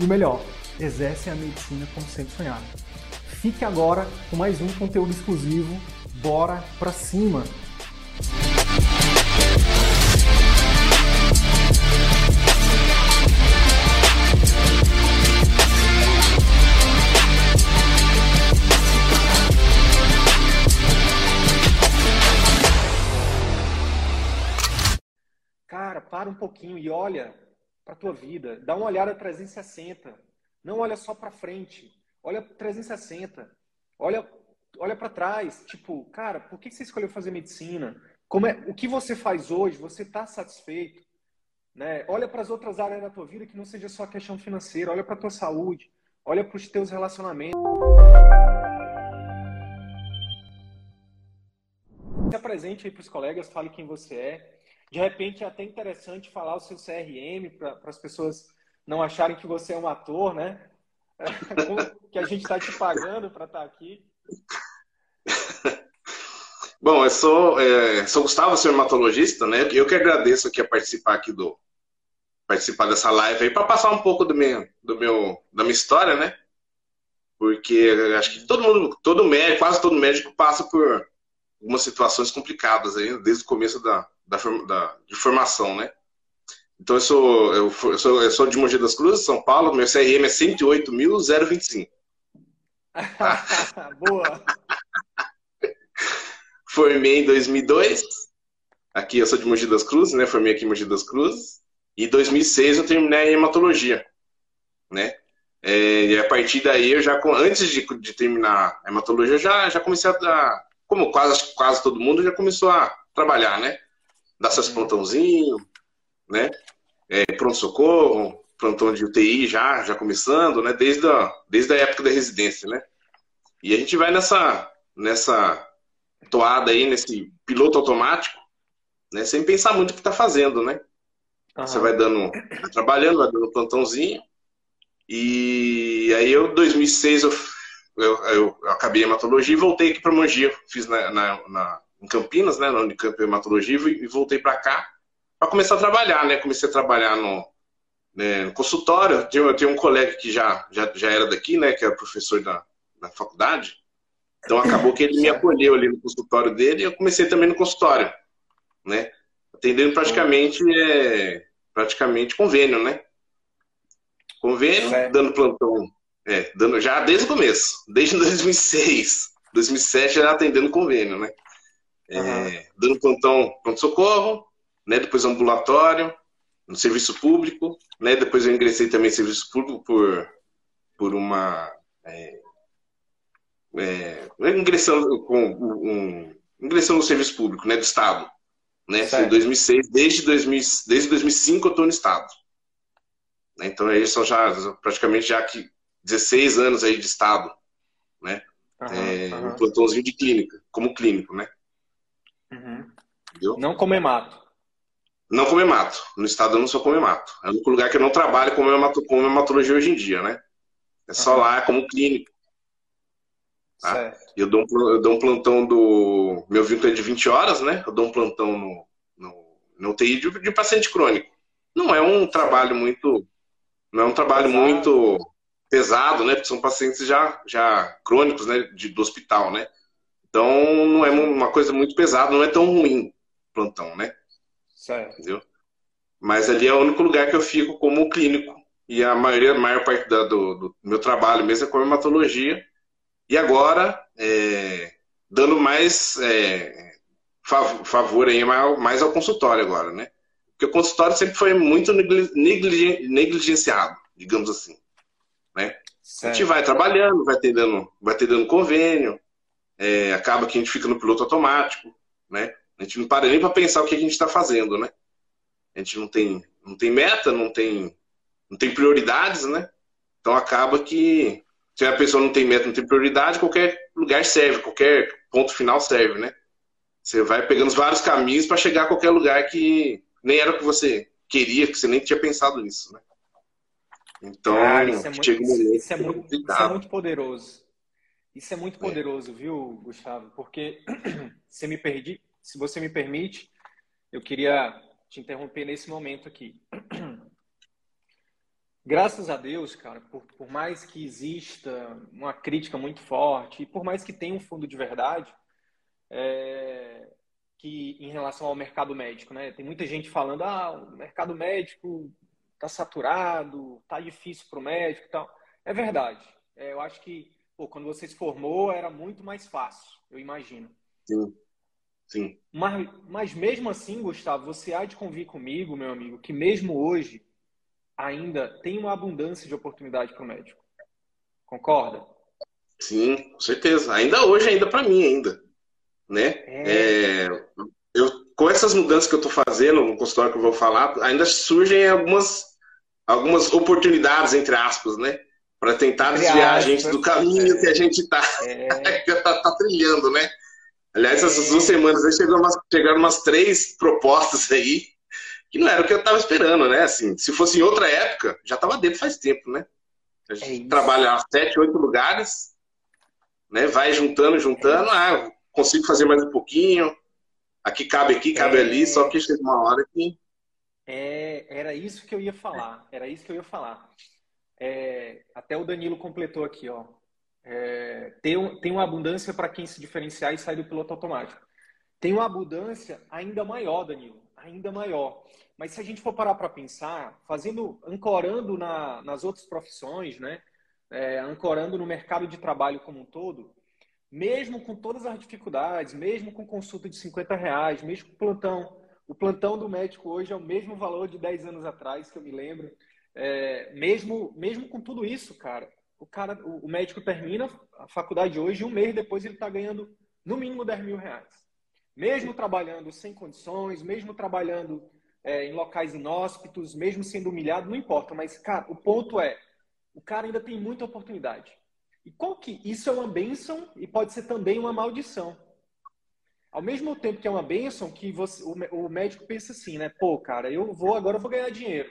e o melhor, exercem a medicina como sempre sonhado. Fique agora com mais um conteúdo exclusivo. Bora pra cima! Cara, para um pouquinho e olha para a tua vida. Dá uma olhada 360. Não olha só para frente. Olha 360. Olha, olha para trás. Tipo, cara, por que você escolheu fazer medicina? Como é, o que você faz hoje? Você está satisfeito? Né? Olha para as outras áreas da tua vida que não seja só questão financeira. Olha para a tua saúde. Olha para os teus relacionamentos. Se apresente aí para os colegas, fale quem você é. De repente é até interessante falar o seu CRM para as pessoas não acharem que você é um ator, né? que a gente está te pagando para estar tá aqui. Bom, eu sou, é, sou Gustavo, sou hematologista, né? Eu que agradeço aqui a participar aqui do participar dessa live aí para passar um pouco do meu, do meu da minha história, né? Porque acho que todo mundo, todo médico, quase todo médico passa por algumas situações complicadas aí desde o começo da, da, da, de formação, né? Então eu sou, eu, sou, eu sou de Mogi das Cruzes, São Paulo, meu CRM é 108.025. Boa! Formei em 2002. Aqui eu sou de Mogi das Cruzes, né? Formei aqui em Mogi das Cruzes. E em 2006 eu terminei a hematologia, né? É, e a partir daí eu já, antes de, de terminar a hematologia, já, já comecei a, como quase, quase todo mundo, já começou a trabalhar, né? Dar seus plantãozinhos, né? É, pronto-socorro, plantão de UTI já, já começando, né? Desde a, desde a época da residência, né? E a gente vai nessa, nessa toada aí, nesse piloto automático, né? Sem pensar muito o que está fazendo, né? Uhum. Você vai dando, vai trabalhando, vai dando plantãozinho. E aí eu, 2006, eu, eu, eu acabei a hematologia e voltei aqui para Mogi. Fiz na, na, na em Campinas, né, na Unicamp Hematologia, e voltei para cá para começar a trabalhar, né? Comecei a trabalhar no, né, no consultório. Eu tenho, um colega que já, já, já era daqui, né, que é professor da, da faculdade. Então acabou que ele me acolheu ali no consultório dele e eu comecei também no consultório, né? Atendendo praticamente é, praticamente convênio, né? Convênio, dando plantão, é, dando já desde o começo, desde 2006, 2007 já atendendo convênio, né? É, dando plantão, pronto-socorro, né, depois ambulatório, no serviço público, né, depois eu ingressei também em serviço público por, por uma... É, é, ingressando, com, um, ingressando no serviço público, né, do Estado, né, em 2006, desde, 2000, desde 2005 eu estou no Estado. Né, então, aí são já praticamente já que 16 anos aí de Estado, né, uhum, é, uhum. um plantãozinho de clínica, como clínico, né. Uhum. Não comer mato. Não comer mato. No estado eu não sou comer mato. É o único lugar que eu não trabalho com, hemato, com hematologia hoje em dia, né? É só uhum. lá como clínico. Tá? Eu, dou um, eu dou um plantão do. Meu vínculo é de 20 horas, né? Eu dou um plantão no, no, no UTI de, de paciente crônico. Não é um trabalho muito. Não é um trabalho pesado. muito pesado, né? Porque são pacientes já, já crônicos, né? De, do hospital, né? Então, não é uma coisa muito pesada, não é tão ruim plantão, né? Certo. Entendeu? Mas ali é o único lugar que eu fico como clínico. E a maioria, a maior parte da, do, do, meu trabalho mesmo é com hematologia. E agora, é, dando mais é, favor aí, mais ao consultório agora, né? Porque o consultório sempre foi muito negligenciado, digamos assim. Né? A gente vai trabalhando, vai ter dando, vai ter dando convênio, é, acaba que a gente fica no piloto automático, né? A gente não para nem para pensar o que a gente está fazendo, né? A gente não tem, não tem meta, não tem, não tem prioridades, né? Então acaba que se a pessoa não tem meta, não tem prioridade, qualquer lugar serve, qualquer ponto final serve, né? Você vai pegando vários caminhos para chegar a qualquer lugar que nem era o que você queria, que você nem tinha pensado nisso, né? Então, Cara, isso, é muito, chega um momento isso, é muito, isso é muito poderoso. Isso é muito é. poderoso, é. viu, Gustavo? Porque se me perdi, se você me permite, eu queria te interromper nesse momento aqui. Graças a Deus, cara, por, por mais que exista uma crítica muito forte e por mais que tenha um fundo de verdade, é, que em relação ao mercado médico, né? Tem muita gente falando, ah, o mercado médico está saturado, está difícil para o médico e tal. É verdade. É, eu acho que pô, quando você se formou era muito mais fácil, eu imagino. Sim. Sim. Mas, mas mesmo assim, Gustavo, você há de convir comigo, meu amigo, que mesmo hoje ainda tem uma abundância de oportunidade para o médico. Concorda? Sim, com certeza. Ainda hoje, ainda para mim, ainda. Né? É... É, eu, com essas mudanças que eu estou fazendo no consultório que eu vou falar, ainda surgem algumas, algumas oportunidades, entre aspas, né? Para tentar entre desviar aspas, a gente do caminho é... que a gente está é... tá, tá trilhando, né? Aliás, essas duas semanas aí chegaram umas, chegaram umas três propostas aí que não era o que eu estava esperando, né? Assim, se fosse em outra época, já estava dentro faz tempo, né? A gente é trabalha sete, oito lugares, né? Vai juntando, juntando, é ah, consigo fazer mais um pouquinho, aqui cabe aqui, cabe é... ali, só que chega uma hora que... É, era isso que eu ia falar, era isso que eu ia falar. É, até o Danilo completou aqui, ó é, tem, tem uma abundância para quem se diferenciar e sair do piloto automático. Tem uma abundância ainda maior, Danilo, ainda maior. Mas se a gente for parar para pensar, fazendo, ancorando na, nas outras profissões, né? É, ancorando no mercado de trabalho como um todo, mesmo com todas as dificuldades, mesmo com consulta de 50 reais, mesmo com plantão, o plantão do médico hoje é o mesmo valor de 10 anos atrás, que eu me lembro. É, mesmo, mesmo com tudo isso, cara, o cara, o, médico termina a faculdade hoje e um mês depois ele está ganhando no mínimo 10 mil reais. Mesmo trabalhando sem condições, mesmo trabalhando é, em locais inóspitos, mesmo sendo humilhado, não importa. Mas, cara, o ponto é, o cara ainda tem muita oportunidade. E qual que isso é uma bênção e pode ser também uma maldição. Ao mesmo tempo que é uma bênção, que você, o, o médico pensa assim, né? Pô, cara, eu vou agora eu vou ganhar dinheiro.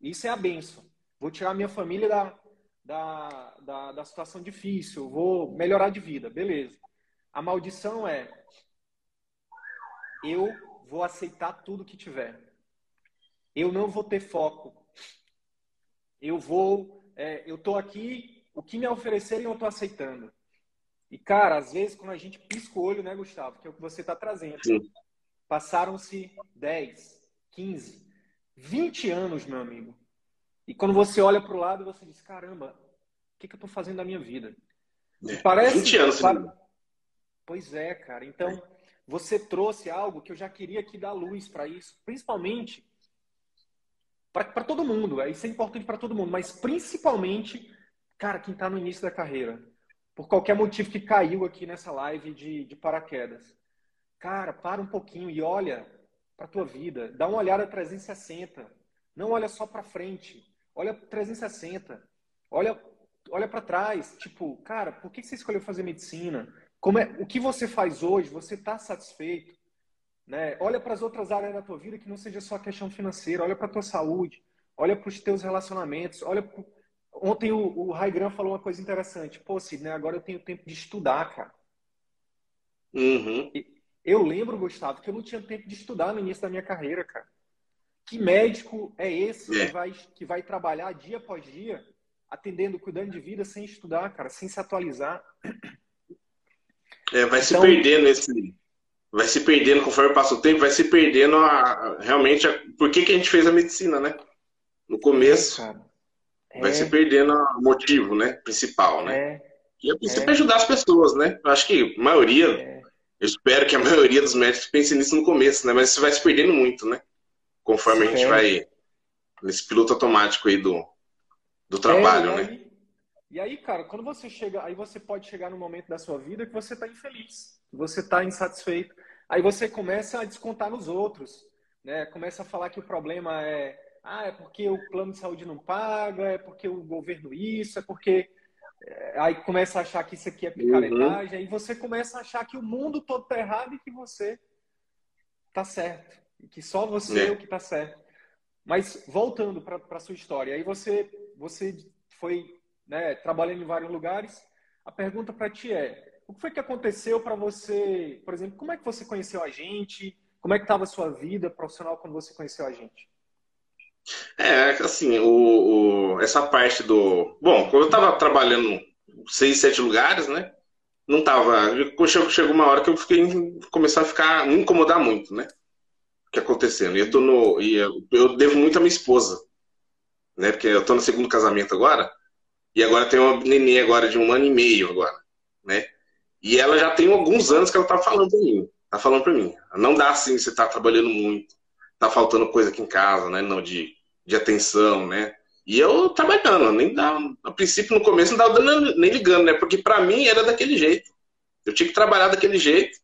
Isso é a bênção. Vou tirar minha família da, da, da, da situação difícil, vou melhorar de vida, beleza. A maldição é eu vou aceitar tudo que tiver. Eu não vou ter foco. Eu vou, é, eu tô aqui, o que me oferecerem eu tô aceitando. E cara, às vezes quando a gente pisca o olho, né, Gustavo, que é o que você está trazendo. Passaram-se 10, 15, 20 anos, meu amigo. E quando você olha para o lado, você diz: caramba, o que, que eu estou fazendo da minha vida? É, parece 20 anos. Para... Pois é, cara. Então, você trouxe algo que eu já queria aqui dar luz para isso, principalmente para todo mundo. É, isso é importante para todo mundo, mas principalmente, cara, quem está no início da carreira. Por qualquer motivo que caiu aqui nessa live de, de paraquedas. Cara, para um pouquinho e olha para a tua vida. Dá uma olhada 360. Não olha só para frente. Olha 360. Olha, olha para trás. Tipo, cara, por que você escolheu fazer medicina? Como é, o que você faz hoje? Você está satisfeito? Né? Olha para as outras áreas da tua vida que não seja só questão financeira. Olha para a tua saúde. Olha para os teus relacionamentos. Olha pro... Ontem o, o Raigran falou uma coisa interessante. Pô, Sidney, agora eu tenho tempo de estudar, cara. Uhum. Eu lembro, Gustavo, que eu não tinha tempo de estudar no início da minha carreira, cara. Que médico é esse é. Que, vai, que vai trabalhar dia após dia, atendendo, cuidando de vida, sem estudar, cara, sem se atualizar? É, vai então, se perdendo esse. Vai se perdendo conforme passa o tempo, vai se perdendo a, realmente a, por que, que a gente fez a medicina, né? No começo. É, vai se perdendo o motivo, né? Principal, né? É, e é princípio é. ajudar as pessoas, né? Eu acho que a maioria, é. eu espero que a maioria dos médicos pense nisso no começo, né? Mas isso vai se perdendo muito, né? Conforme a gente vai nesse piloto automático aí do, do trabalho, é, e aí, né? E aí, cara, quando você chega, aí você pode chegar no momento da sua vida que você está infeliz, você está insatisfeito. Aí você começa a descontar nos outros, né? Começa a falar que o problema é, ah, é porque o plano de saúde não paga, é porque o governo isso, é porque é, aí começa a achar que isso aqui é picaretagem, uhum. aí você começa a achar que o mundo todo tá errado e que você tá certo, que só você é, é o que tá certo. Mas voltando para a sua história, aí você você foi né, trabalhando em vários lugares. A pergunta para ti é: o que foi que aconteceu para você, por exemplo, como é que você conheceu a gente? Como é que estava a sua vida profissional quando você conheceu a gente? É, assim, o, o, essa parte do. Bom, quando eu estava trabalhando seis, sete lugares, né? Não tava. Chegou, chegou uma hora que eu fiquei. Começou a ficar. me incomodar muito, né? Que acontecendo. E eu tô no. E eu, eu devo muito à minha esposa. Né? Porque eu tô no segundo casamento agora. E agora tem uma neném agora de um ano e meio agora, né? E ela já tem alguns anos que ela tá falando pra mim. Tá falando pra mim. Não dá assim, você tá trabalhando muito tá faltando coisa aqui em casa, né? Não, de, de atenção, né? E eu trabalhando, nem dava, a princípio, no começo, não tava dando, nem ligando, né? Porque para mim era daquele jeito. Eu tinha que trabalhar daquele jeito.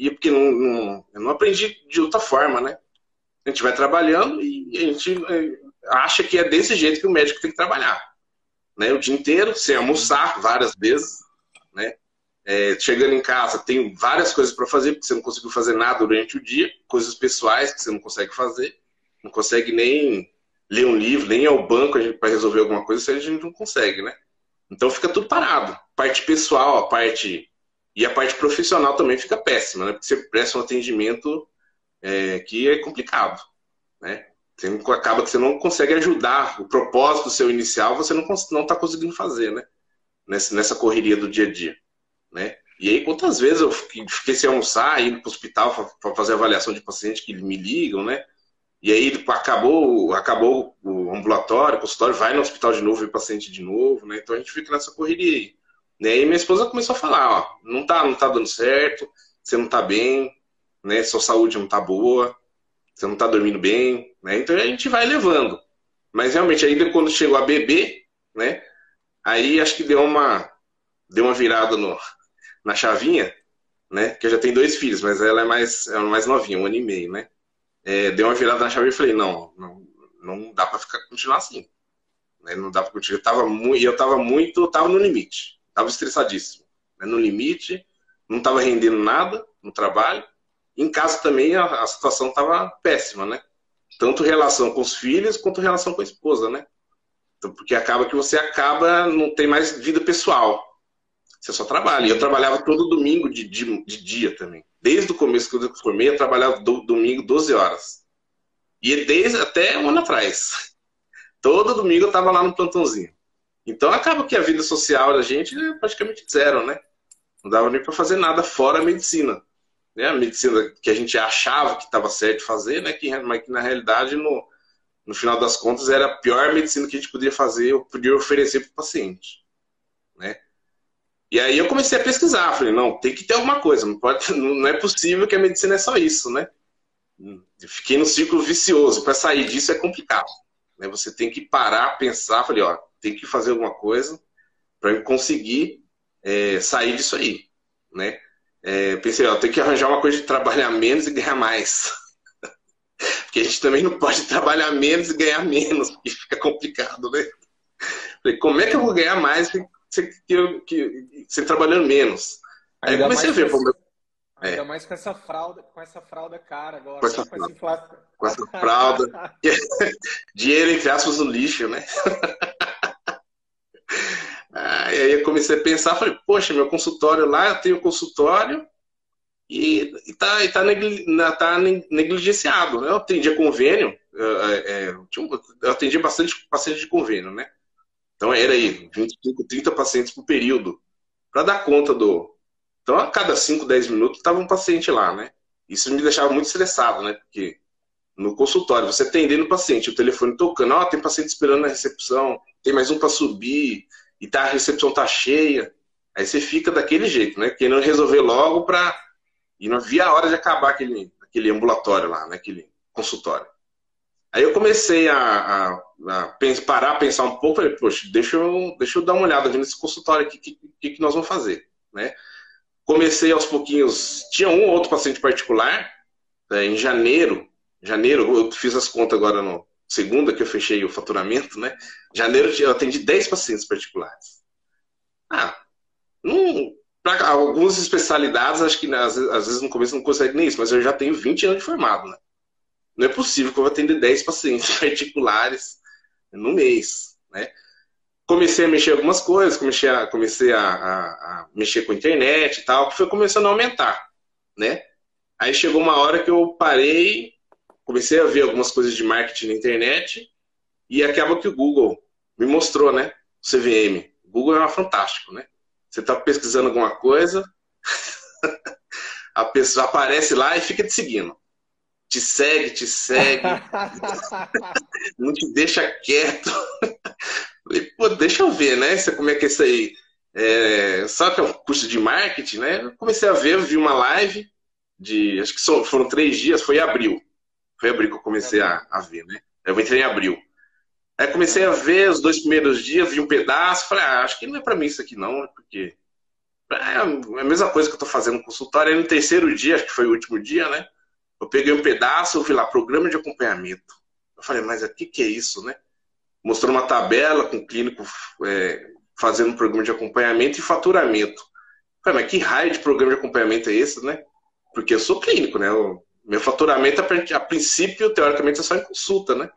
E porque não, não, eu não aprendi de outra forma, né? A gente vai trabalhando e a gente é, acha que é desse jeito que o médico tem que trabalhar. Né? O dia inteiro, sem almoçar várias vezes, né? É, chegando em casa, tem várias coisas para fazer, porque você não conseguiu fazer nada durante o dia, coisas pessoais que você não consegue fazer, não consegue nem ler um livro, nem ir ao banco para resolver alguma coisa, isso a gente não consegue, né? Então fica tudo parado. Parte pessoal, a parte. E a parte profissional também fica péssima, né? Porque você presta um atendimento é, que é complicado, né? Você acaba que você não consegue ajudar o propósito seu inicial, você não está conseguindo fazer, né? Nessa, nessa correria do dia a dia né? E aí, quantas vezes eu fiquei sem almoçar, indo para o hospital para fazer avaliação de paciente que me ligam, né? E aí acabou, acabou o ambulatório, o consultório, vai no hospital de novo, vê paciente de novo, né? Então a gente fica nessa correria aí. Né? E minha esposa começou a falar, ó, não tá, não tá dando certo, você não tá bem, né? Sua saúde não tá boa, você não tá dormindo bem, né? Então a gente vai levando. Mas realmente aí quando chegou a bebê, né? Aí acho que deu uma deu uma virada no, na chavinha, né? Que eu já tenho dois filhos, mas ela é mais, é mais novinha, um ano e meio, né? É, deu uma virada na chavinha e falei, não, não, não dá para ficar continuar assim. Né? Não dá para continuar. Eu tava eu tava muito, tava no limite, tava estressadíssimo, né? no limite, não tava rendendo nada no trabalho. Em casa também a, a situação tava péssima, né? Tanto relação com os filhos quanto relação com a esposa, né? Então, porque acaba que você acaba não tem mais vida pessoal. Você só trabalha. E eu trabalhava todo domingo de, de, de, dia também. Desde o começo que eu formei, eu trabalhava do, domingo 12 horas. E desde até um ano atrás. Todo domingo eu estava lá no plantãozinho. Então acaba que a vida social da gente é praticamente zero, né? Não dava nem para fazer nada fora a medicina. Né? A medicina que a gente achava que estava certo fazer, né? que, mas que na realidade, no, no final das contas, era a pior medicina que a gente podia fazer, ou podia oferecer para o paciente. Né? E aí eu comecei a pesquisar, falei, não, tem que ter alguma coisa, não, pode, não é possível que a medicina é só isso, né? Eu fiquei no ciclo vicioso, para sair disso é complicado. Né? Você tem que parar, pensar, falei, ó, tem que fazer alguma coisa para conseguir é, sair disso aí, né? É, pensei, ó, tem que arranjar uma coisa de trabalhar menos e ganhar mais. porque a gente também não pode trabalhar menos e ganhar menos, porque fica complicado, né? Falei, como é que eu vou ganhar mais você, que, que, trabalhando menos. Aí ainda comecei a ver. Esse, é. Ainda mais com essa fralda, com essa fralda cara agora. Com essa, com fralda. Com essa fralda. Dinheiro, entre aspas, no lixo, né? Aí eu comecei a pensar, falei, poxa, meu consultório lá, eu tenho consultório e, e, tá, e tá, negli, tá negligenciado. Eu atendia convênio, eu, eu, eu atendia bastante paciente de convênio, né? Então era aí 25, 30 pacientes por período para dar conta do. Então a cada 5, 10 minutos estava um paciente lá, né? Isso me deixava muito estressado, né? Porque no consultório, você atendendo o paciente, o telefone tocando, ó, oh, tem paciente esperando na recepção, tem mais um para subir, e tá, a recepção tá cheia. Aí você fica daquele jeito, né? Querendo resolver logo para. E não havia a hora de acabar aquele, aquele ambulatório lá, né? Aquele consultório. Aí eu comecei a, a, a pensar, parar, pensar um pouco, falei, poxa, deixa eu, deixa eu dar uma olhada nesse consultório aqui, o que, que, que, nós vamos fazer, né? Comecei aos pouquinhos, tinha um ou outro paciente particular, é, em janeiro, janeiro, eu fiz as contas agora no, segunda que eu fechei o faturamento, né? Janeiro eu atendi 10 pacientes particulares. Ah, para algumas especialidades, acho que às, às, vezes no começo não consegue nem isso, mas eu já tenho 20 anos de formado, né? Não é possível que eu vou atender 10 pacientes particulares no mês, né? Comecei a mexer algumas coisas, comecei a, comecei a, a, a mexer com a internet e tal, que foi começando a aumentar, né? Aí chegou uma hora que eu parei, comecei a ver algumas coisas de marketing na internet e acaba que o Google me mostrou, né? O CVM. O Google é fantástico, né? Você está pesquisando alguma coisa, a pessoa aparece lá e fica te seguindo. Te segue, te segue, não te deixa quieto. Falei, pô, deixa eu ver, né? Como é que é isso aí? É, só que é um curso de marketing, né? Eu comecei a ver, vi uma live de. Acho que foram três dias, foi em abril. Foi abril que eu comecei a, a ver, né? Eu entrei em abril. Aí comecei a ver os dois primeiros dias, vi um pedaço, falei, ah, acho que não é para mim isso aqui não, porque é a mesma coisa que eu tô fazendo no consultório. Aí no terceiro dia, acho que foi o último dia, né? Eu peguei um pedaço, eu vi lá, programa de acompanhamento. Eu falei, mas o que, que é isso, né? Mostrou uma tabela com o clínico é, fazendo um programa de acompanhamento e faturamento. Eu falei, mas que raio de programa de acompanhamento é esse, né? Porque eu sou clínico, né? O meu faturamento, a princípio, teoricamente, é só em consulta, né?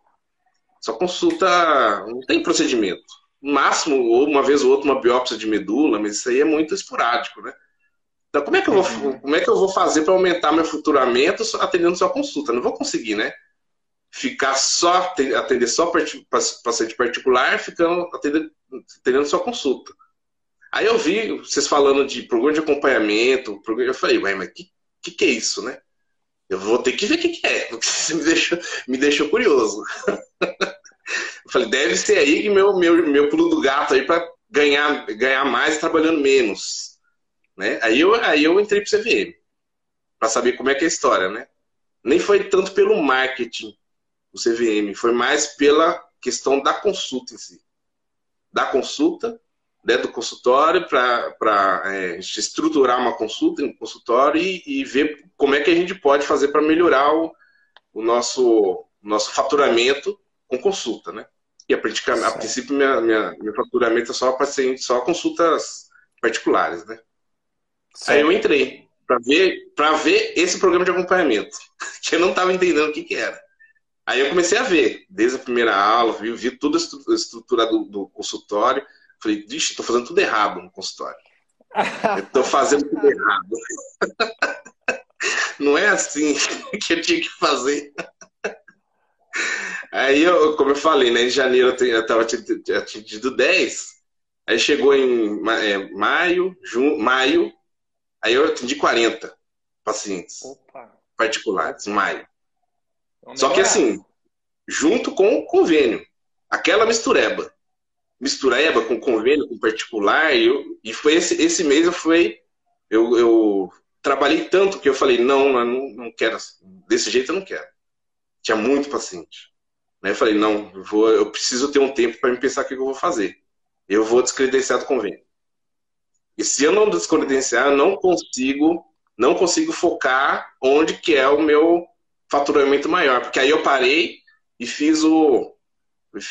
Só consulta, não tem procedimento. No máximo, ou uma vez ou outra, uma biópsia de medula, mas isso aí é muito esporádico, né? Então, como é que eu vou, uhum. como é que eu vou fazer para aumentar meu futuramento atendendo só consulta? Não vou conseguir, né? Ficar só, atender só paciente particular, ficando atendendo, atendendo só consulta. Aí eu vi vocês falando de programa de acompanhamento, eu falei, ué, mas que, que, que é isso, né? Eu vou ter que ver o que, que, é, porque você me deixou, me deixou curioso. Eu falei, deve ser aí que meu, meu, meu pulo do gato aí para ganhar, ganhar mais trabalhando menos. Né? Aí, eu, aí eu entrei para o CVM, para saber como é que é a história, né? Nem foi tanto pelo marketing o CVM, foi mais pela questão da consulta em si. Da consulta, né, do consultório, para é, estruturar uma consulta em consultório e, e, ver como é que a gente pode fazer para melhorar o, o nosso, nosso faturamento com consulta, né? E a, a princípio, minha, minha, meu faturamento é só paciente, só consultas particulares, né? Certo. Aí eu entrei para ver, para ver esse programa de acompanhamento, que eu não estava entendendo o que, que era. Aí eu comecei a ver, desde a primeira aula, vi, vi toda a estrutura do, do consultório. Falei, vixe, estou fazendo tudo errado no consultório. Estou fazendo tudo errado. Não é assim que eu tinha que fazer. Aí, eu, como eu falei, né, em janeiro eu estava atingido 10, aí chegou em é, maio, junho, maio, aí eu atendi 40 pacientes Opa. particulares, em maio. Vamos Só que assim, junto com o convênio, aquela mistureba. Mistureba com convênio, com particular, e, eu, e foi esse, esse mês eu fui, eu, eu trabalhei tanto que eu falei, não, eu não, não quero, desse jeito eu não quero. Tinha muito paciente. Né? Eu falei, não, eu, vou, eu preciso ter um tempo para me pensar o que eu vou fazer. Eu vou descredenciar do convênio. E se eu não descredenciar, eu não consigo, não consigo focar onde que é o meu faturamento maior. Porque aí eu parei e fiz o.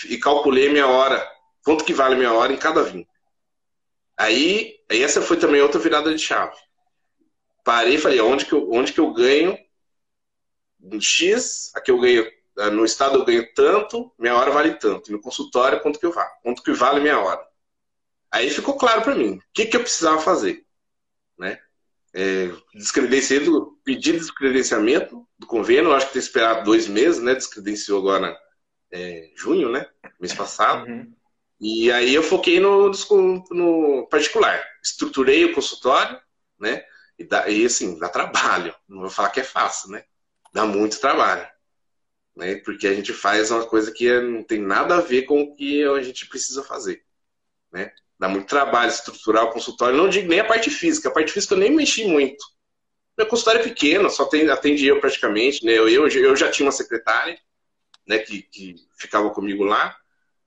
e calculei minha hora, quanto que vale minha hora em cada vinho. Aí, aí essa foi também outra virada de chave. Parei e falei, onde que eu, onde que eu ganho um X, aqui eu ganho ah, no estado eu ganho tanto, minha hora vale tanto. No consultório, quanto que eu vale? Quanto que vale minha hora? Aí ficou claro para mim o que, que eu precisava fazer. Né? É, descredenciei pedi descredenciamento do convênio, acho que tem esperado dois meses, né? Descredenciou agora é, junho, né? Mês passado. Uhum. E aí eu foquei no, no, particular. Estruturei o consultório, né? E, dá, e assim, dá trabalho. Não vou falar que é fácil, né? Dá muito trabalho né? Porque a gente faz uma coisa que não tem nada a ver com o que a gente precisa fazer, né? Dá muito trabalho estruturar o consultório. Não digo nem a parte física. A parte física eu nem mexi muito. Meu consultório é pequeno, só tem, atende eu praticamente, né? Eu, eu, eu já tinha uma secretária, né? Que, que ficava comigo lá,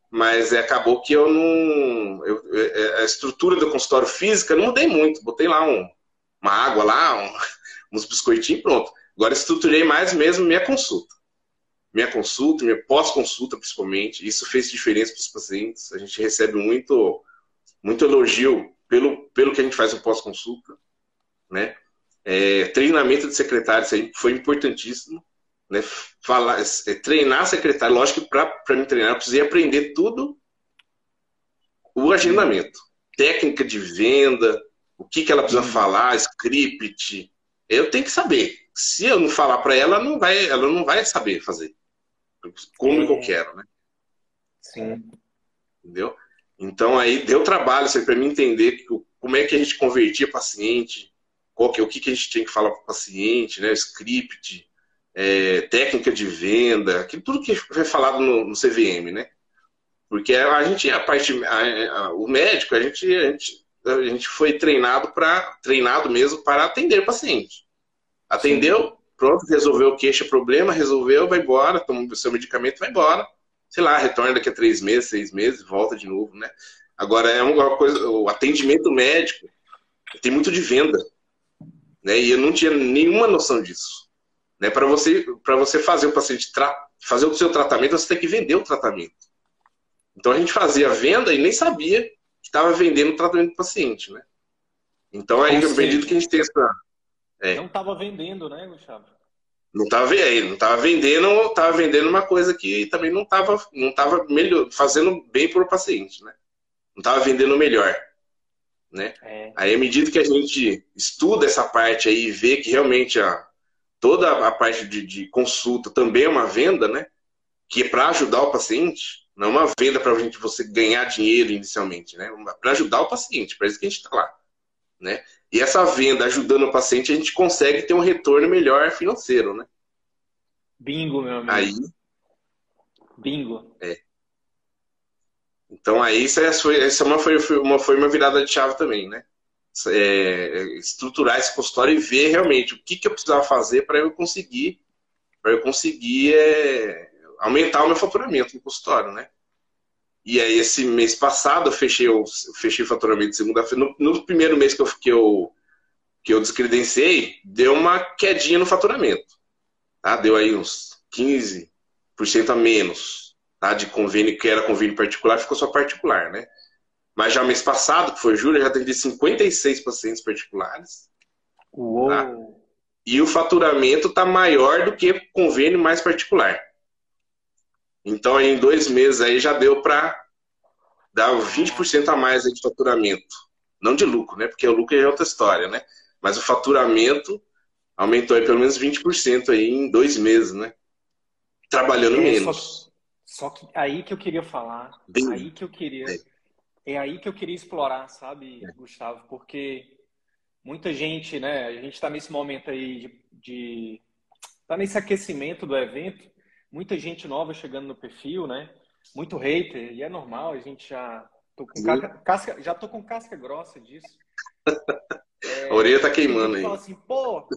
mas é, acabou que eu não. Eu, é, a estrutura do consultório física não mudei muito. Botei lá um, uma água lá, um, uns biscoitinhos pronto. Agora estruturei mais mesmo minha consulta minha consulta, minha pós-consulta principalmente. Isso fez diferença para os pacientes. A gente recebe muito, muito elogio pelo, pelo que a gente faz no pós-consulta, né? É, treinamento de secretário, isso aí foi importantíssimo. Né? Falar, é, treinar secretário, lógico que para me treinar eu precisei aprender tudo o agendamento, técnica de venda, o que, que ela precisa falar, script. Eu tenho que saber. Se eu não falar para ela, não vai, ela não vai saber fazer. Como é. eu quero, né? Sim. Entendeu? Então aí deu trabalho para mim entender como é que a gente convertia paciente, qual que, o que, que a gente tem que falar para o paciente, né? Script, é, técnica de venda, aquilo tudo que foi falado no, no CVM, né? Porque a gente, a parte, a, a, o médico, a gente, a gente, a gente foi treinado para, treinado mesmo para atender o paciente. Atendeu, Sim. pronto, resolveu o queixa, problema, resolveu, vai embora, toma o seu medicamento, vai embora. Sei lá, retorna daqui a três meses, seis meses, volta de novo, né? Agora é uma coisa, o atendimento médico tem muito de venda, né? E eu não tinha nenhuma noção disso, né? Para você, para você fazer o paciente fazer o seu tratamento, você tem que vender o tratamento. Então a gente fazia venda e nem sabia que estava vendendo o tratamento do paciente, né? Então aí, eu acredito que a gente tem essa. É. Não estava vendendo, né, Gustavo? Não estava não estava vendendo, estava vendendo uma coisa que também não estava não tava melhor, fazendo bem para o paciente, né? Não estava vendendo melhor, né? É. Aí à medida que a gente estuda essa parte aí e vê que realmente a, toda a parte de, de consulta também é uma venda, né? Que é para ajudar o paciente, não é uma venda para gente você ganhar dinheiro inicialmente, né? Para ajudar o paciente, para isso que a gente está lá, né? E essa venda ajudando o paciente, a gente consegue ter um retorno melhor financeiro, né? Bingo, meu amigo. Aí. Bingo. É. Então aí essa foi, essa é uma, foi, uma, foi uma virada de chave também, né? É, estruturar esse consultório e ver realmente o que, que eu precisava fazer para eu conseguir para eu conseguir é, aumentar o meu faturamento no consultório, né? E aí, esse mês passado, eu fechei o, fechei o faturamento segunda-feira. No, no, primeiro mês que eu, que, eu, que eu descredenciei, deu uma quedinha no faturamento. Tá? Deu aí uns 15% a menos tá? de convênio, que era convênio particular, ficou só particular, né? Mas já mês passado, que foi julho, eu já atendi 56 pacientes particulares. Uou! Tá? E o faturamento está maior do que convênio mais particular. Então, em dois meses aí já deu para dar 20% a mais de faturamento. Não de lucro, né? Porque o lucro é outra história, né? Mas o faturamento aumentou aí pelo menos 20% aí em dois meses, né? Trabalhando é, menos. Só, só, que aí que eu queria falar, Bem, aí que eu queria, é. É. aí que eu queria explorar, sabe, é. Gustavo? Porque muita gente, né? A gente está nesse momento aí de, de tá nesse aquecimento do evento muita gente nova chegando no perfil, né? Muito hater, e é normal, a gente já tô com casca, já tô com casca grossa disso. É, a orelha tá queimando aí. Fala assim, pô,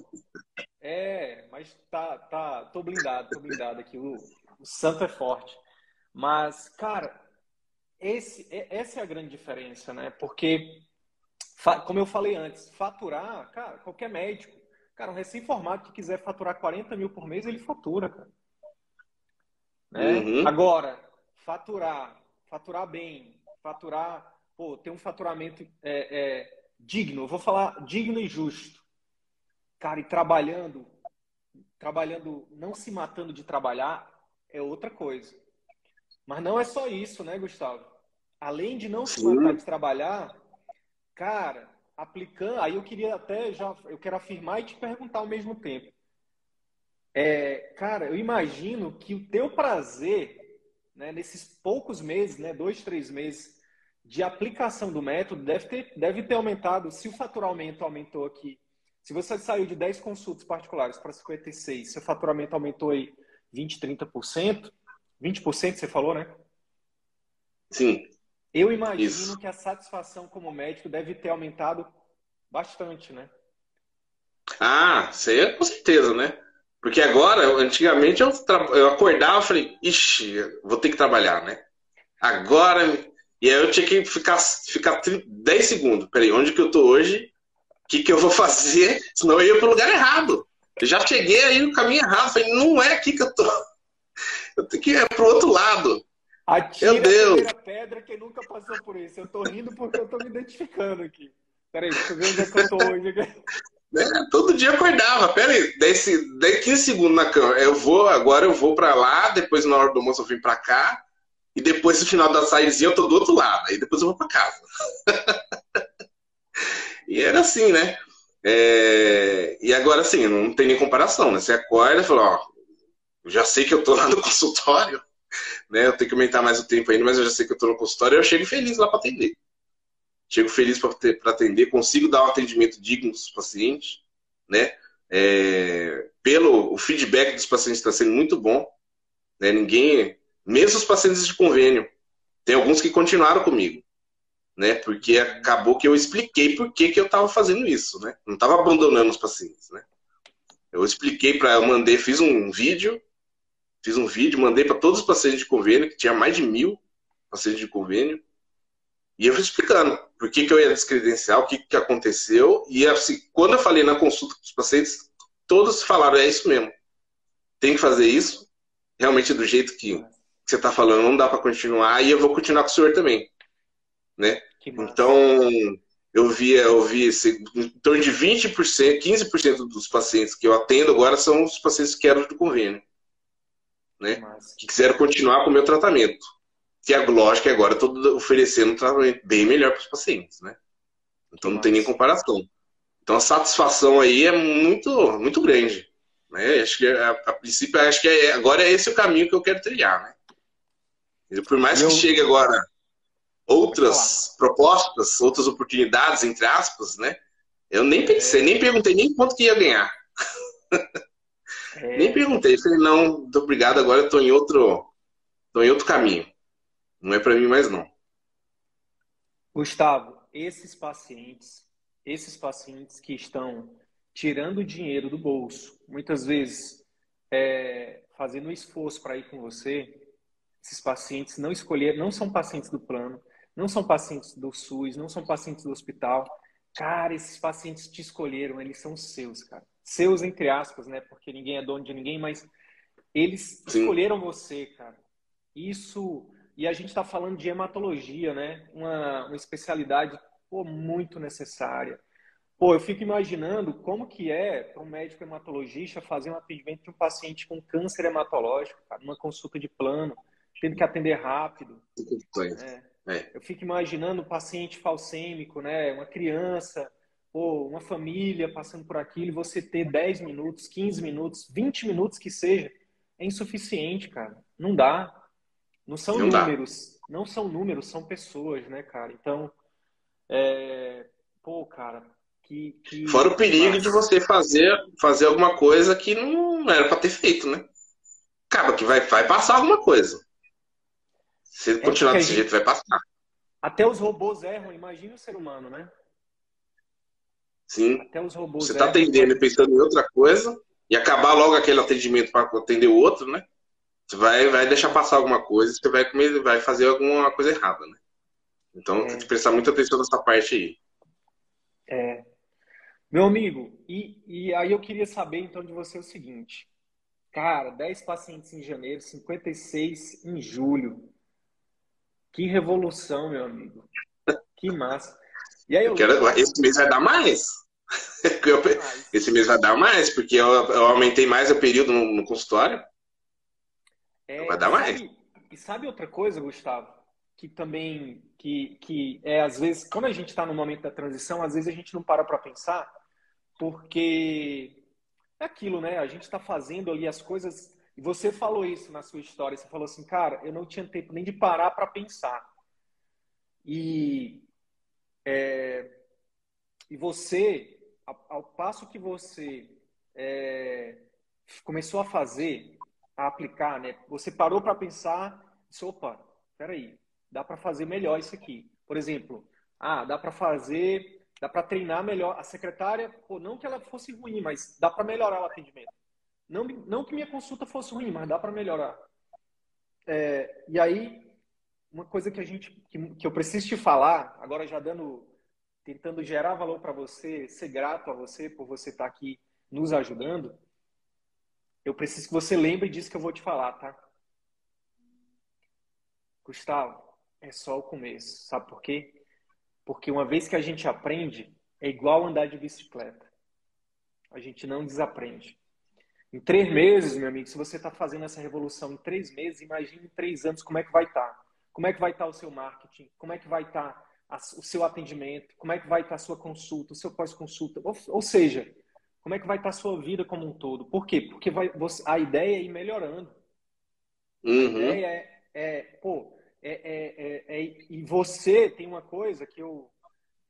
é, mas tá, tá, tô blindado, tô blindado aqui, o, o santo é forte. Mas, cara, esse, essa é a grande diferença, né? Porque, como eu falei antes, faturar, cara, qualquer médico, cara, um recém-formado que quiser faturar 40 mil por mês, ele fatura, cara. Né? Uhum. Agora, faturar, faturar bem, faturar, pô, ter um faturamento é, é, digno, eu vou falar digno e justo. Cara, e trabalhando, trabalhando, não se matando de trabalhar, é outra coisa. Mas não é só isso, né, Gustavo? Além de não se matar de trabalhar, cara, aplicando, aí eu queria até já, eu quero afirmar e te perguntar ao mesmo tempo. É, cara, eu imagino que o teu prazer, né, nesses poucos meses, né, dois, três meses de aplicação do método, deve ter, deve ter aumentado. Se o faturamento aumentou aqui, se você saiu de 10 consultas particulares para 56, seu faturamento aumentou aí 20, 30%, 20% você falou, né? Sim. Eu imagino Isso. que a satisfação como médico deve ter aumentado bastante, né? Ah, aí é com certeza, né? Porque agora, antigamente, eu, eu acordava e falei, ixi, vou ter que trabalhar, né? Agora. E aí eu tinha que ficar, ficar 10 segundos. Peraí, onde que eu tô hoje? O que, que eu vou fazer? Senão eu ia pro lugar errado. Eu já cheguei aí no caminho errado. Falei, não é aqui que eu tô. Eu tenho que ir pro outro lado. Atira Meu Deus. a pedra quem nunca passou por isso. Eu tô rindo porque eu tô me identificando aqui. Peraí, deixa eu ver onde é que eu tô hoje. É, todo dia acordava. Pera aí, 10, 10, 15 segundos na cama. Eu vou, agora eu vou pra lá, depois na hora do almoço eu vim pra cá, e depois no final da saída eu tô do outro lado. Aí depois eu vou pra casa. e era assim, né? É... E agora, assim, não tem nem comparação, né? Você acorda e fala, ó, já sei que eu tô lá no consultório, né? Eu tenho que aumentar mais o tempo ainda, mas eu já sei que eu tô no consultório eu chego feliz lá para atender. Chego feliz para atender, consigo dar um atendimento digno dos pacientes, né? É... Pelo o feedback dos pacientes está sendo muito bom, né? Ninguém, mesmo os pacientes de convênio, tem alguns que continuaram comigo, né? Porque acabou que eu expliquei por que, que eu estava fazendo isso, né? Não estava abandonando os pacientes, né? Eu expliquei para, eu mandei, fiz um vídeo, fiz um vídeo, mandei para todos os pacientes de convênio, que tinha mais de mil pacientes de convênio, e eu fui explicando por que, que eu ia descredenciar, o que, que aconteceu, e assim, quando eu falei na consulta com os pacientes, todos falaram, é isso mesmo, tem que fazer isso, realmente do jeito que você está falando, não dá para continuar, e eu vou continuar com o senhor também, né? Então, eu vi, eu vi esse, em torno de 20%, 15% dos pacientes que eu atendo agora são os pacientes que eram do convênio. Né? Que quiseram continuar com o meu tratamento. Que a lógica agora eu estou oferecendo um tratamento bem melhor para os pacientes, né? Então não tem nem comparação. Então a satisfação aí é muito, muito grande. Né? Acho que a, a princípio, acho que é, agora é esse o caminho que eu quero trilhar, né? Por mais eu... que chegue agora outras propostas, outras oportunidades, entre aspas, né? Eu nem pensei, é. nem perguntei nem quanto que ia ganhar. É. nem perguntei, falei, não, muito obrigado, agora eu tô em outro, tô em outro caminho. Não é para mim mais não. Gustavo, esses pacientes, esses pacientes que estão tirando dinheiro do bolso, muitas vezes é, fazendo um esforço para ir com você, esses pacientes não escolheram, não são pacientes do plano, não são pacientes do SUS, não são pacientes do hospital. Cara, esses pacientes te escolheram, eles são seus, cara. Seus, entre aspas, né? Porque ninguém é dono de ninguém, mas eles Sim. escolheram você, cara. Isso. E a gente está falando de hematologia, né? Uma, uma especialidade pô, muito necessária. Pô, eu fico imaginando como que é para um médico hematologista fazer um atendimento de um paciente com câncer hematológico, cara, uma consulta de plano, tendo que atender rápido. É. É. Eu fico imaginando um paciente falcêmico, né? Uma criança ou uma família passando por aquilo e você ter 10 minutos, 15 minutos, 20 minutos que seja, é insuficiente, cara. Não dá. Não são não números. Dá. Não são números, são pessoas, né, cara? Então, é... pô, cara, que, que... Fora o perigo de você fazer, fazer alguma coisa que não era para ter feito, né? Acaba que vai, vai passar alguma coisa. Se é continuar desse gente... jeito, vai passar. Até os robôs erram, imagina o ser humano, né? Sim. Até os robôs Você está atendendo e pensando em outra coisa e acabar logo aquele atendimento para atender o outro, né? Você vai, vai deixar passar alguma coisa, você vai, comer, vai fazer alguma coisa errada, né? Então é. tem que prestar muita atenção nessa parte aí. É. Meu amigo, e, e aí eu queria saber então de você o seguinte. Cara, 10 pacientes em janeiro, 56 em julho. Que revolução, meu amigo. Que massa. E aí eu... Quero... Esse mês vai dar mais. Esse mês vai dar mais, porque eu, eu aumentei mais o período no, no consultório. É, vai dar mais. Sabe, e sabe outra coisa, Gustavo? Que também, que, que é às vezes, quando a gente está no momento da transição, às vezes a gente não para para pensar, porque é aquilo, né? A gente está fazendo ali as coisas e você falou isso na sua história. Você falou assim, cara, eu não tinha tempo nem de parar para pensar. E, é, e você, ao, passo que você é, começou a fazer, a aplicar, né? Você parou para pensar, disse, opa, peraí, dá para fazer melhor isso aqui. Por exemplo, ah, dá para fazer, dá para treinar melhor a secretária, pô, não que ela fosse ruim, mas dá para melhorar o atendimento. Não, não que minha consulta fosse ruim, mas dá para melhorar. É, e aí, uma coisa que a gente, que, que eu preciso te falar, agora já dando, tentando gerar valor para você, ser grato a você por você estar tá aqui nos ajudando, eu preciso que você lembre disso que eu vou te falar, tá? Gustavo, é só o começo. Sabe por quê? Porque uma vez que a gente aprende, é igual andar de bicicleta. A gente não desaprende. Em três meses, meu amigo, se você está fazendo essa revolução em três meses, imagine em três anos como é que vai estar. Tá. Como é que vai estar o seu marketing? Como é que vai estar o seu atendimento? Como é que vai estar a sua consulta, o seu pós-consulta? Ou, ou, seja, como é que vai estar a sua vida como um todo? Por quê? Porque vai, você, a ideia é ir melhorando. Uhum. A ideia é, é pô, é, é, é, é, e você tem uma coisa que eu,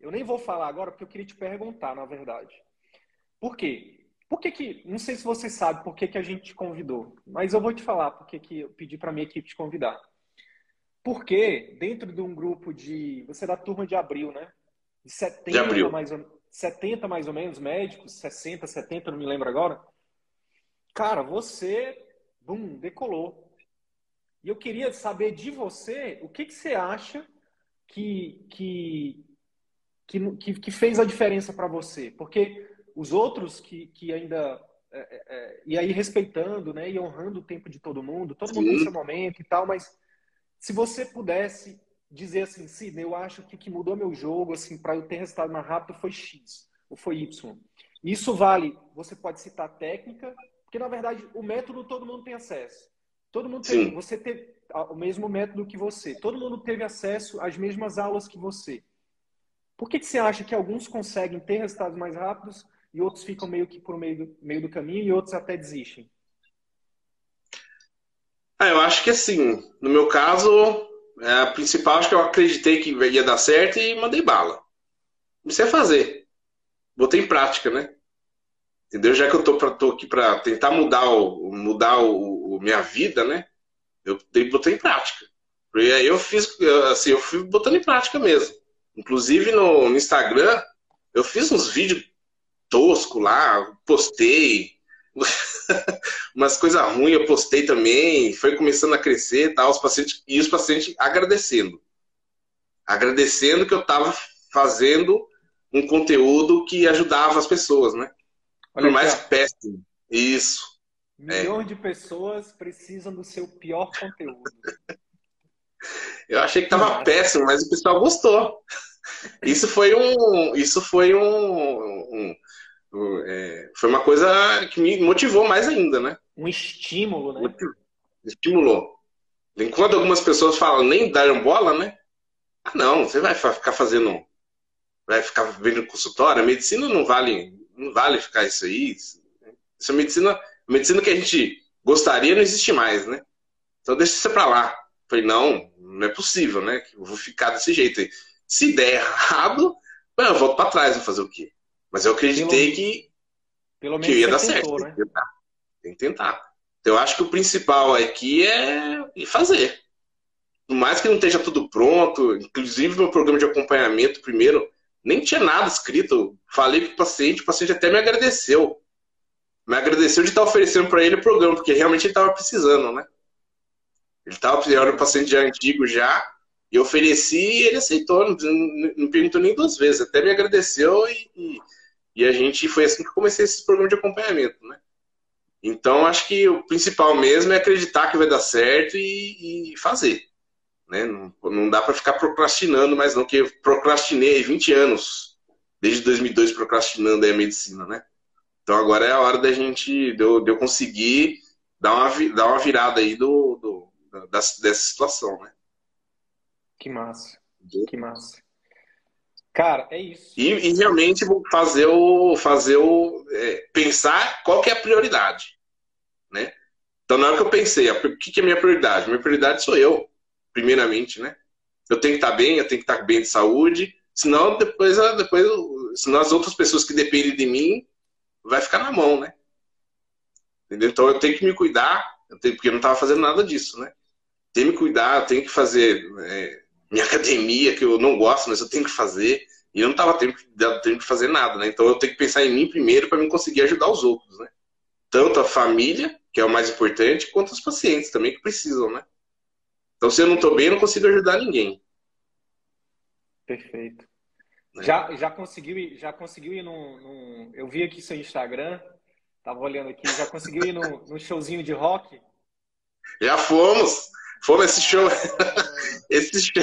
eu nem vou falar agora, porque eu queria te perguntar, na verdade. Por quê? Por que, que não sei se você sabe por que, que a gente te convidou, mas eu vou te falar por que, que eu pedi para minha equipe te convidar. Porque dentro de um grupo de. Você é da turma de abril, né? De 70, de abril. Mais, ou, 70 mais ou menos médicos, 60, 70, não me lembro agora. Cara, você, bum, decolou. E eu queria saber de você o que, que você acha que, que, que, que fez a diferença para você. Porque os outros que, que ainda. É, é, é, e aí respeitando né, e honrando o tempo de todo mundo, todo mundo tem seu momento e tal, mas se você pudesse dizer assim, Sidney, eu acho que o que mudou meu jogo assim, para eu ter resultado mais rápido foi X ou foi Y. Isso vale, você pode citar técnica, porque na verdade o método todo mundo tem acesso. Todo mundo teve, você teve o mesmo método que você. Todo mundo teve acesso às mesmas aulas que você. Por que, que você acha que alguns conseguem ter resultados mais rápidos e outros ficam meio que por meio do, meio do caminho e outros até desistem? Ah, eu acho que assim, no meu caso, é, a principal, acho que eu acreditei que ia dar certo e mandei bala. Comecei a fazer. Botei em prática, né? Entendeu? Já que eu tô, pra, tô aqui para tentar mudar, o, mudar o, o, minha vida, né? Eu botei em prática. E aí eu fiz, assim, eu fui botando em prática mesmo. Inclusive no, no Instagram, eu fiz uns vídeos tosco lá, postei. umas coisas ruins eu postei também, foi começando a crescer tal, os pacientes, e os pacientes agradecendo. Agradecendo que eu estava fazendo um conteúdo que ajudava as pessoas, né? Olha Por mais aqui, péssimo. Isso. Milhões é. de pessoas precisam do seu pior conteúdo. eu achei que estava péssimo, mas o pessoal gostou. Isso foi um, isso foi um, um é, foi uma coisa que me motivou mais ainda, né? Um estímulo, né? Estimulou. Enquanto algumas pessoas falam nem dar bola, né? Ah, não, você vai ficar fazendo. Vai ficar vendo consultório. A medicina não vale, não vale ficar isso aí. Isso é medicina, a medicina que a gente gostaria não existe mais, né? Então deixa isso pra lá. Falei, não, não é possível, né? Eu vou ficar desse jeito aí. Se der errado, eu volto para trás, vou fazer o quê? Mas eu acreditei pelo, que, pelo que ia dar tentou, certo. Né? Tem, que tentar. Tem que tentar. Então, eu acho que o principal aqui é fazer. Por mais que não esteja tudo pronto, inclusive meu programa de acompanhamento, primeiro, nem tinha nada escrito. Falei para o paciente, o paciente até me agradeceu. Me agradeceu de estar oferecendo para ele o programa, porque realmente ele estava precisando, né? Ele estava era um paciente já antigo já, e ofereci e ele aceitou, não, não, perguntou nem duas vezes, até me agradeceu e, e e a gente foi assim que comecei esse programa de acompanhamento, né? Então, acho que o principal mesmo é acreditar que vai dar certo e, e fazer. Né? Não, não dá para ficar procrastinando mais não, que eu procrastinei 20 anos, desde 2002 procrastinando a medicina, né? Então agora é a hora da gente, de eu, de eu conseguir dar uma, dar uma virada aí do, do, dessa, dessa situação, né? Que massa, que massa. Cara, é isso. E, e realmente fazer o. Fazer o é, pensar qual que é a prioridade. Né? Então, na hora que eu pensei, o que, que é minha prioridade? Minha prioridade sou eu, primeiramente, né? Eu tenho que estar bem, eu tenho que estar bem de saúde, senão depois, depois senão as outras pessoas que dependem de mim vai ficar na mão, né? Entendeu? Então eu tenho que me cuidar, tenho, porque eu não estava fazendo nada disso, né? Tenho que me cuidar, eu tenho que fazer é, minha academia, que eu não gosto, mas eu tenho que fazer. E eu não estava tendo, tendo que fazer nada, né? Então eu tenho que pensar em mim primeiro para mim conseguir ajudar os outros, né? Tanto a família, que é o mais importante, quanto os pacientes também que precisam, né? Então se eu não estou bem, eu não consigo ajudar ninguém. Perfeito. Né? Já, já conseguiu já conseguiu ir no, no, Eu vi aqui seu Instagram, tava olhando aqui, já conseguiu ir no, no showzinho de rock? Já fomos! Fomos esse show. esse, show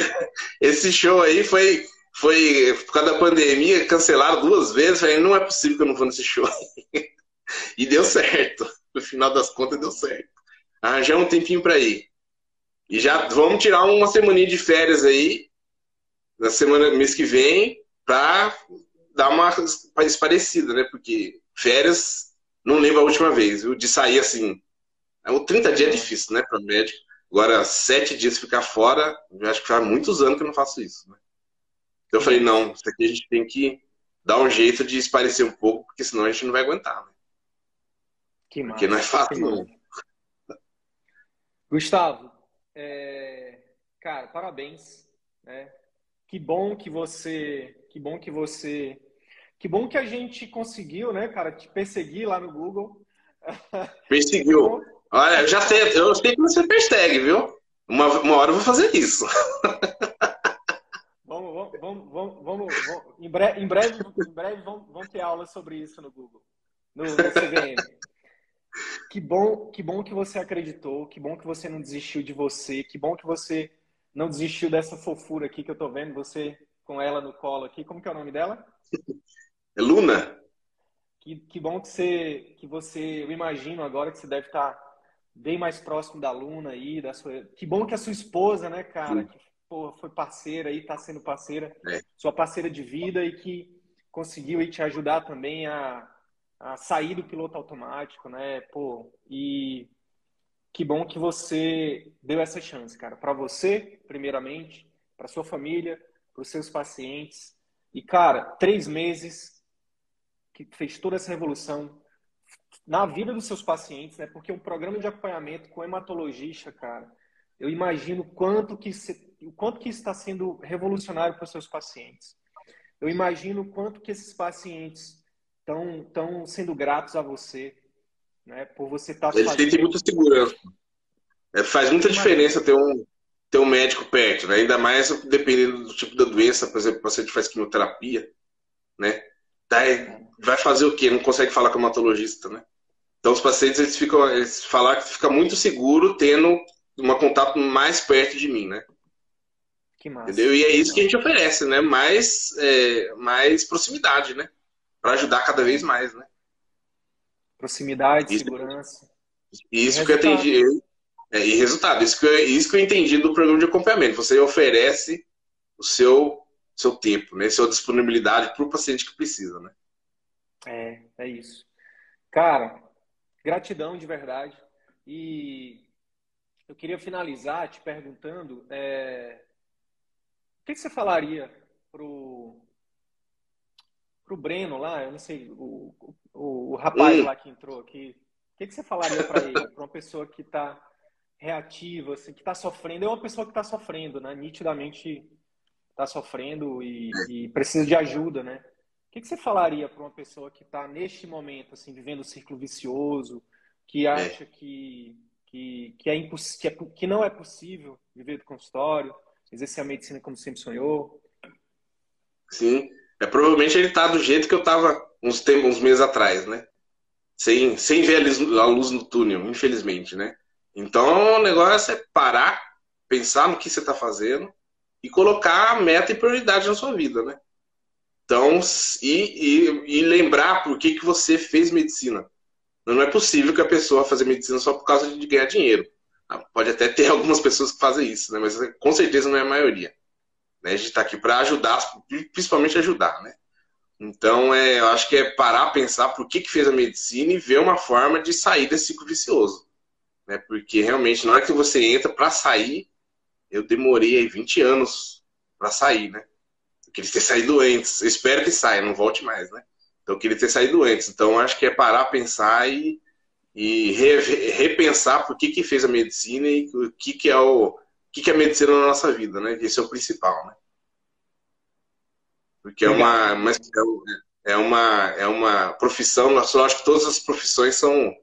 esse show aí foi, foi, por causa da pandemia, cancelado duas vezes. Falei, não é possível que eu não vou nesse show. e deu certo. No final das contas, deu certo. Arranjamos um tempinho para ir. E já vamos tirar uma semana de férias aí, na semana, mês que vem, para dar uma parecida, né? Porque férias, não lembro a última vez, viu? De sair assim. É, o 30 dias é difícil, né, para médico. Agora, sete dias ficar fora, eu acho que faz muitos anos que eu não faço isso, né? Então eu falei, não, isso aqui a gente tem que dar um jeito de esparecer um pouco, porque senão a gente não vai aguentar, né? Que massa, porque não é fácil, não. Gustavo, é... cara, parabéns, né? Que bom que você, que bom que você, que bom que a gente conseguiu, né, cara, te perseguir lá no Google. Perseguiu. Olha, eu já sei, eu sei que você persegue, viu? Uma, uma hora eu vou fazer isso. Vamos, vamos, vamos, vamos, vamos em, breve, em breve, em breve vamos, vamos ter aula sobre isso no Google, no, no CVM. Que bom, que bom que você acreditou, que bom que você não desistiu de você, que bom que você não desistiu dessa fofura aqui que eu tô vendo você com ela no colo aqui. Como que é o nome dela? É Luna. Que, que bom que você, que você, eu imagino agora que você deve estar bem mais próximo da Luna aí, da sua. Que bom que a sua esposa, né, cara, que pô, foi parceira aí, tá sendo parceira, é. sua parceira de vida e que conseguiu aí te ajudar também a, a sair do piloto automático, né, pô, e que bom que você deu essa chance, cara, para você, primeiramente, para sua família, para os seus pacientes. E, cara, três meses que fez toda essa revolução na vida dos seus pacientes, né? Porque um programa de acompanhamento com hematologista, cara, eu imagino quanto que o quanto que está sendo revolucionário para os seus pacientes. Eu imagino quanto que esses pacientes estão estão sendo gratos a você, né? Por você estar tá Eles fazendo... sentem muita segurança. É, faz muita diferença ter um, ter um médico perto, né? Ainda mais dependendo do tipo da doença, por exemplo, o paciente faz quimioterapia, né? Tá, vai fazer o quê? Não consegue falar com o hematologista, né? Então os pacientes eles ficam, eles falam que fica muito seguro tendo um contato mais perto de mim, né? Que massa. Entendeu? E é isso que a gente oferece, né? Mais, é, mais proximidade, né? Para ajudar cada vez mais, né? Proximidade, isso, segurança. Isso que eu atendi. É, e resultado, isso que, eu, isso que eu entendi do programa de acompanhamento. Você oferece o seu, seu tempo, né? Sua disponibilidade para o paciente que precisa, né? É, é isso. Cara, gratidão de verdade. E eu queria finalizar te perguntando é, o que, você falaria pro pro Breno lá, eu não sei, o, o, o rapaz lá que entrou aqui, o que, que você falaria para ele, para uma pessoa que está reativa, assim, que está sofrendo, é uma pessoa que está sofrendo, né? Nitidamente está sofrendo e, e, precisa de ajuda, né? O que, que você falaria para uma pessoa que está neste momento, assim, vivendo um círculo vicioso, que é. acha é. que, que, que, é imposs... que, é, que não é possível viver do consultório, exercer a medicina como sempre sonhou? Sim, é, provavelmente ele está do jeito que eu estava uns, tempos, uns meses atrás, né? Sem, sem ver a luz no túnel, infelizmente, né? Então, o negócio é parar, pensar no que você está fazendo e colocar a meta e prioridade na sua vida, né? Então, e, e, e, lembrar por que, que você fez medicina. Não é possível que a pessoa faça medicina só por causa de ganhar dinheiro. Ah, pode até ter algumas pessoas que fazem isso, né? mas com certeza não é a maioria. Né? A gente está aqui para ajudar, principalmente ajudar. Né? Então, é, eu acho que é parar, pensar por que, que fez a medicina e ver uma forma de sair desse ciclo vicioso né? Porque realmente, na hora que você entra para sair, eu demorei aí 20 anos para sair, né? Queria ter saído antes. Eu espero que saia, não volte mais, né? Então eu queria ter saído antes. Então acho que é parar, pensar e, e re, repensar por que, que fez a medicina e o que, que é o, o que, que é a medicina na nossa vida, né? Esse é o principal, né? Porque é uma, uma, é uma, é uma profissão, eu acho que todas as profissões são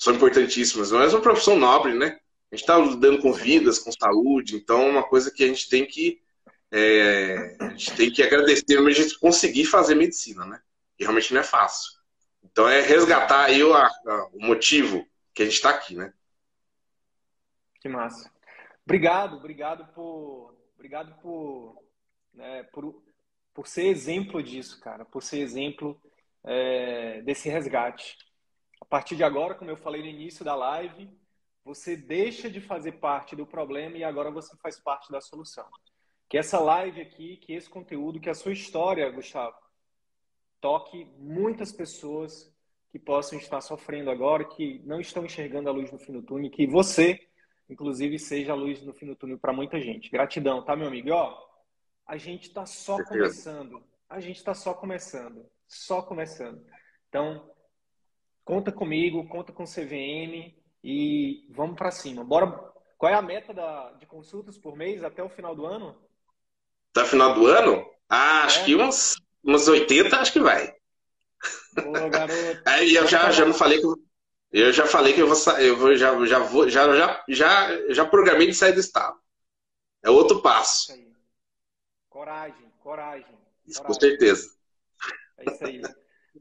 são importantíssimas. Mas é uma profissão nobre, né? A gente está lidando com vidas, com saúde, então é uma coisa que a gente tem que é, a gente tem que agradecer a gente conseguir fazer medicina, né? E realmente não é fácil. Então é resgatar aí o, o motivo que a gente está aqui, né? Que massa. Obrigado, obrigado por, obrigado por, né, por, por ser exemplo disso, cara, por ser exemplo é, desse resgate. A partir de agora, como eu falei no início da live, você deixa de fazer parte do problema e agora você faz parte da solução. Que essa live aqui, que esse conteúdo, que a sua história, Gustavo, toque muitas pessoas que possam estar sofrendo agora, que não estão enxergando a luz no fim do túnel, que você, inclusive, seja a luz no fim do túnel para muita gente. Gratidão, tá, meu amigo? E, ó, a gente está só começando. A gente está só começando. Só começando. Então, conta comigo, conta com o CVM e vamos para cima. Bora. Qual é a meta da, de consultas por mês até o final do ano? Até o final do ano? Ah, acho é. que uns, uns 80, acho que vai. Boa, garoto. Aí eu já, já não falei que eu já falei que eu vou eu vou, já, já vou já, já, já, já programei de sair do estado. É outro passo. Coragem, coragem. Isso, coragem. com certeza. É isso aí.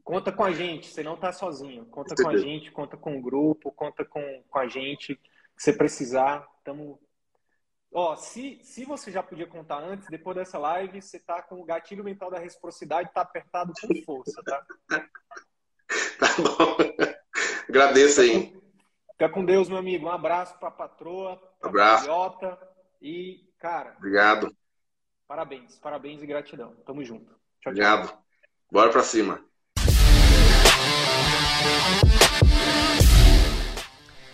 Conta com a gente, você não está sozinho. Conta com a gente, conta com o grupo, conta com, com a gente. Se você precisar, estamos. Ó, se, se você já podia contar antes, depois dessa live, você tá com o gatilho mental da reciprocidade, tá apertado com força, tá? tá bom. Agradeço aí. Fica com Deus, meu amigo. Um abraço pra patroa, pra abraço. Patriota, e, cara. Obrigado. Parabéns, parabéns e gratidão. Tamo junto. Tchau, Obrigado. Tchau. Bora pra cima.